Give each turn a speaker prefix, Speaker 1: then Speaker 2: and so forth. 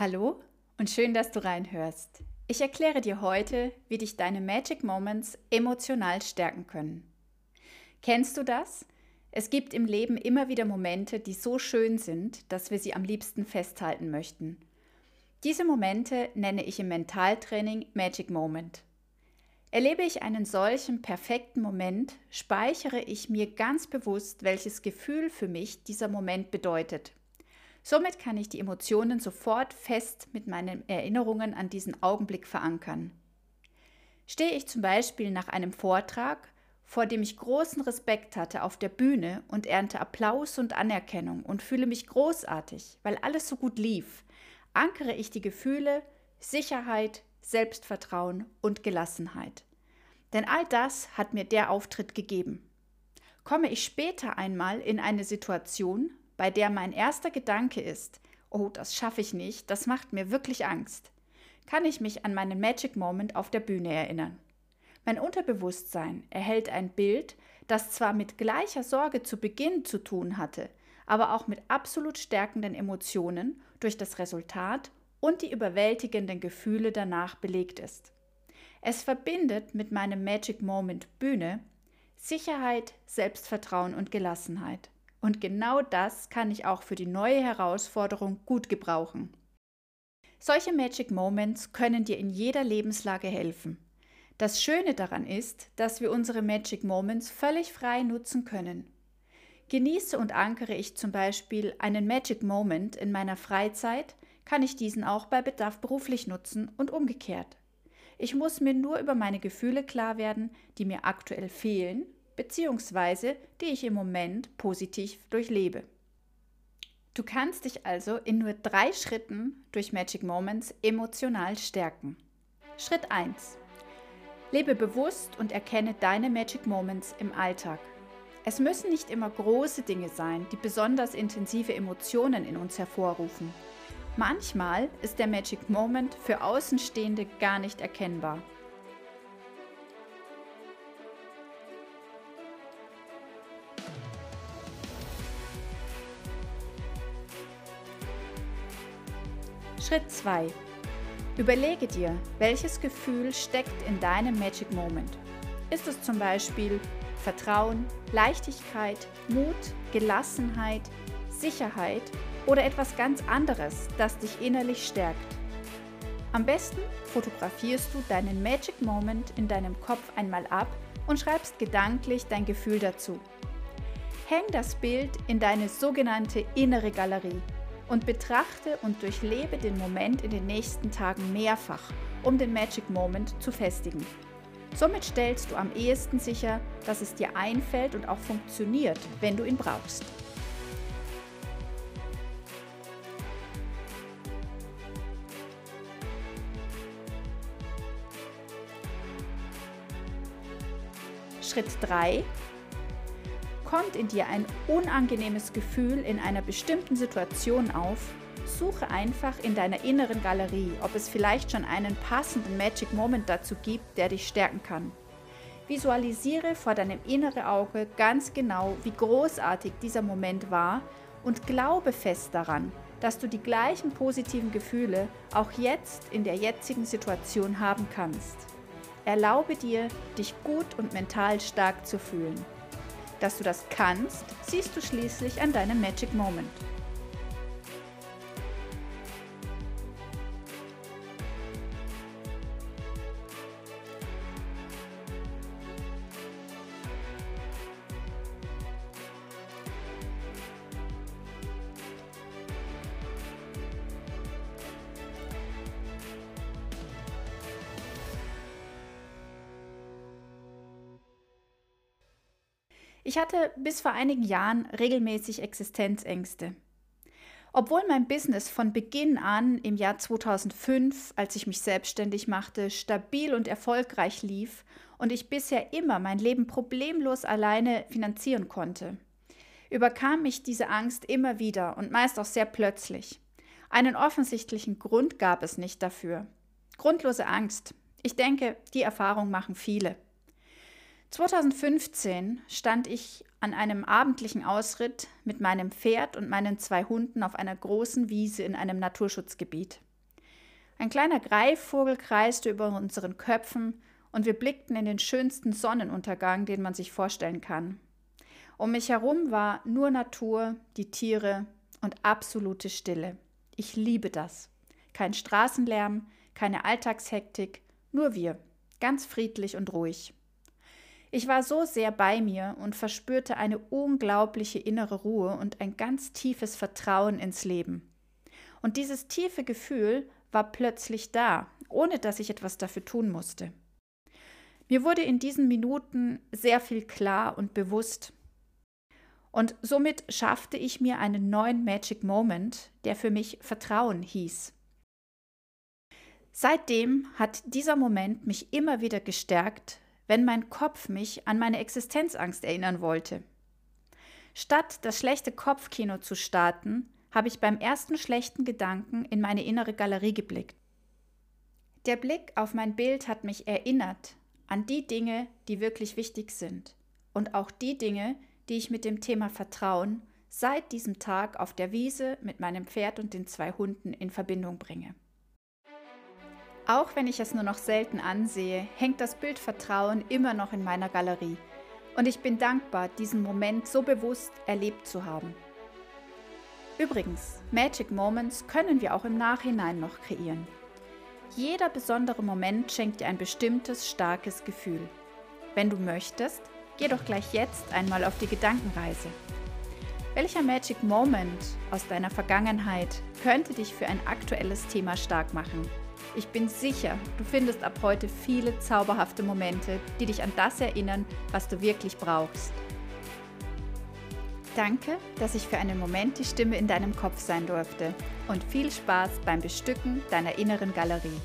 Speaker 1: Hallo und schön, dass du reinhörst. Ich erkläre dir heute, wie dich deine Magic Moments emotional stärken können. Kennst du das? Es gibt im Leben immer wieder Momente, die so schön sind, dass wir sie am liebsten festhalten möchten. Diese Momente nenne ich im Mentaltraining Magic Moment. Erlebe ich einen solchen perfekten Moment, speichere ich mir ganz bewusst, welches Gefühl für mich dieser Moment bedeutet. Somit kann ich die Emotionen sofort fest mit meinen Erinnerungen an diesen Augenblick verankern. Stehe ich zum Beispiel nach einem Vortrag, vor dem ich großen Respekt hatte, auf der Bühne und ernte Applaus und Anerkennung und fühle mich großartig, weil alles so gut lief, ankere ich die Gefühle Sicherheit, Selbstvertrauen und Gelassenheit. Denn all das hat mir der Auftritt gegeben. Komme ich später einmal in eine Situation, bei der mein erster Gedanke ist, oh, das schaffe ich nicht, das macht mir wirklich Angst, kann ich mich an meinen Magic Moment auf der Bühne erinnern. Mein Unterbewusstsein erhält ein Bild, das zwar mit gleicher Sorge zu Beginn zu tun hatte, aber auch mit absolut stärkenden Emotionen durch das Resultat und die überwältigenden Gefühle danach belegt ist. Es verbindet mit meinem Magic Moment Bühne Sicherheit, Selbstvertrauen und Gelassenheit. Und genau das kann ich auch für die neue Herausforderung gut gebrauchen. Solche Magic Moments können dir in jeder Lebenslage helfen. Das Schöne daran ist, dass wir unsere Magic Moments völlig frei nutzen können. Genieße und ankere ich zum Beispiel einen Magic Moment in meiner Freizeit, kann ich diesen auch bei Bedarf beruflich nutzen und umgekehrt. Ich muss mir nur über meine Gefühle klar werden, die mir aktuell fehlen beziehungsweise die ich im Moment positiv durchlebe. Du kannst dich also in nur drei Schritten durch Magic Moments emotional stärken. Schritt 1. Lebe bewusst und erkenne deine Magic Moments im Alltag. Es müssen nicht immer große Dinge sein, die besonders intensive Emotionen in uns hervorrufen. Manchmal ist der Magic Moment für Außenstehende gar nicht erkennbar. Schritt 2. Überlege dir, welches Gefühl steckt in deinem Magic Moment. Ist es zum Beispiel Vertrauen, Leichtigkeit, Mut, Gelassenheit, Sicherheit oder etwas ganz anderes, das dich innerlich stärkt? Am besten fotografierst du deinen Magic Moment in deinem Kopf einmal ab und schreibst gedanklich dein Gefühl dazu. Häng das Bild in deine sogenannte innere Galerie und betrachte und durchlebe den Moment in den nächsten Tagen mehrfach, um den Magic Moment zu festigen. Somit stellst du am ehesten sicher, dass es dir einfällt und auch funktioniert, wenn du ihn brauchst. Schritt 3 kommt in dir ein unangenehmes Gefühl in einer bestimmten Situation auf, suche einfach in deiner inneren Galerie, ob es vielleicht schon einen passenden Magic Moment dazu gibt, der dich stärken kann. Visualisiere vor deinem inneren Auge ganz genau, wie großartig dieser Moment war und glaube fest daran, dass du die gleichen positiven Gefühle auch jetzt in der jetzigen Situation haben kannst. Erlaube dir, dich gut und mental stark zu fühlen. Dass du das kannst, siehst du schließlich an deinem Magic Moment. Ich hatte bis vor einigen Jahren regelmäßig Existenzängste. Obwohl mein Business von Beginn an im Jahr 2005, als ich mich selbstständig machte, stabil und erfolgreich lief und ich bisher immer mein Leben problemlos alleine finanzieren konnte, überkam mich diese Angst immer wieder und meist auch sehr plötzlich. Einen offensichtlichen Grund gab es nicht dafür. Grundlose Angst. Ich denke, die Erfahrung machen viele. 2015 stand ich an einem abendlichen Ausritt mit meinem Pferd und meinen zwei Hunden auf einer großen Wiese in einem Naturschutzgebiet. Ein kleiner Greifvogel kreiste über unseren Köpfen und wir blickten in den schönsten Sonnenuntergang, den man sich vorstellen kann. Um mich herum war nur Natur, die Tiere und absolute Stille. Ich liebe das. Kein Straßenlärm, keine Alltagshektik, nur wir, ganz friedlich und ruhig. Ich war so sehr bei mir und verspürte eine unglaubliche innere Ruhe und ein ganz tiefes Vertrauen ins Leben. Und dieses tiefe Gefühl war plötzlich da, ohne dass ich etwas dafür tun musste. Mir wurde in diesen Minuten sehr viel klar und bewusst. Und somit schaffte ich mir einen neuen Magic Moment, der für mich Vertrauen hieß. Seitdem hat dieser Moment mich immer wieder gestärkt, wenn mein Kopf mich an meine Existenzangst erinnern wollte. Statt das schlechte Kopfkino zu starten, habe ich beim ersten schlechten Gedanken in meine innere Galerie geblickt. Der Blick auf mein Bild hat mich erinnert an die Dinge, die wirklich wichtig sind und auch die Dinge, die ich mit dem Thema Vertrauen seit diesem Tag auf der Wiese mit meinem Pferd und den zwei Hunden in Verbindung bringe. Auch wenn ich es nur noch selten ansehe, hängt das Bild Vertrauen immer noch in meiner Galerie und ich bin dankbar, diesen Moment so bewusst erlebt zu haben. Übrigens, Magic Moments können wir auch im Nachhinein noch kreieren. Jeder besondere Moment schenkt dir ein bestimmtes starkes Gefühl. Wenn du möchtest, geh doch gleich jetzt einmal auf die Gedankenreise. Welcher Magic Moment aus deiner Vergangenheit könnte dich für ein aktuelles Thema stark machen? Ich bin sicher, du findest ab heute viele zauberhafte Momente, die dich an das erinnern, was du wirklich brauchst. Danke, dass ich für einen Moment die Stimme in deinem Kopf sein durfte und viel Spaß beim Bestücken deiner inneren Galerie.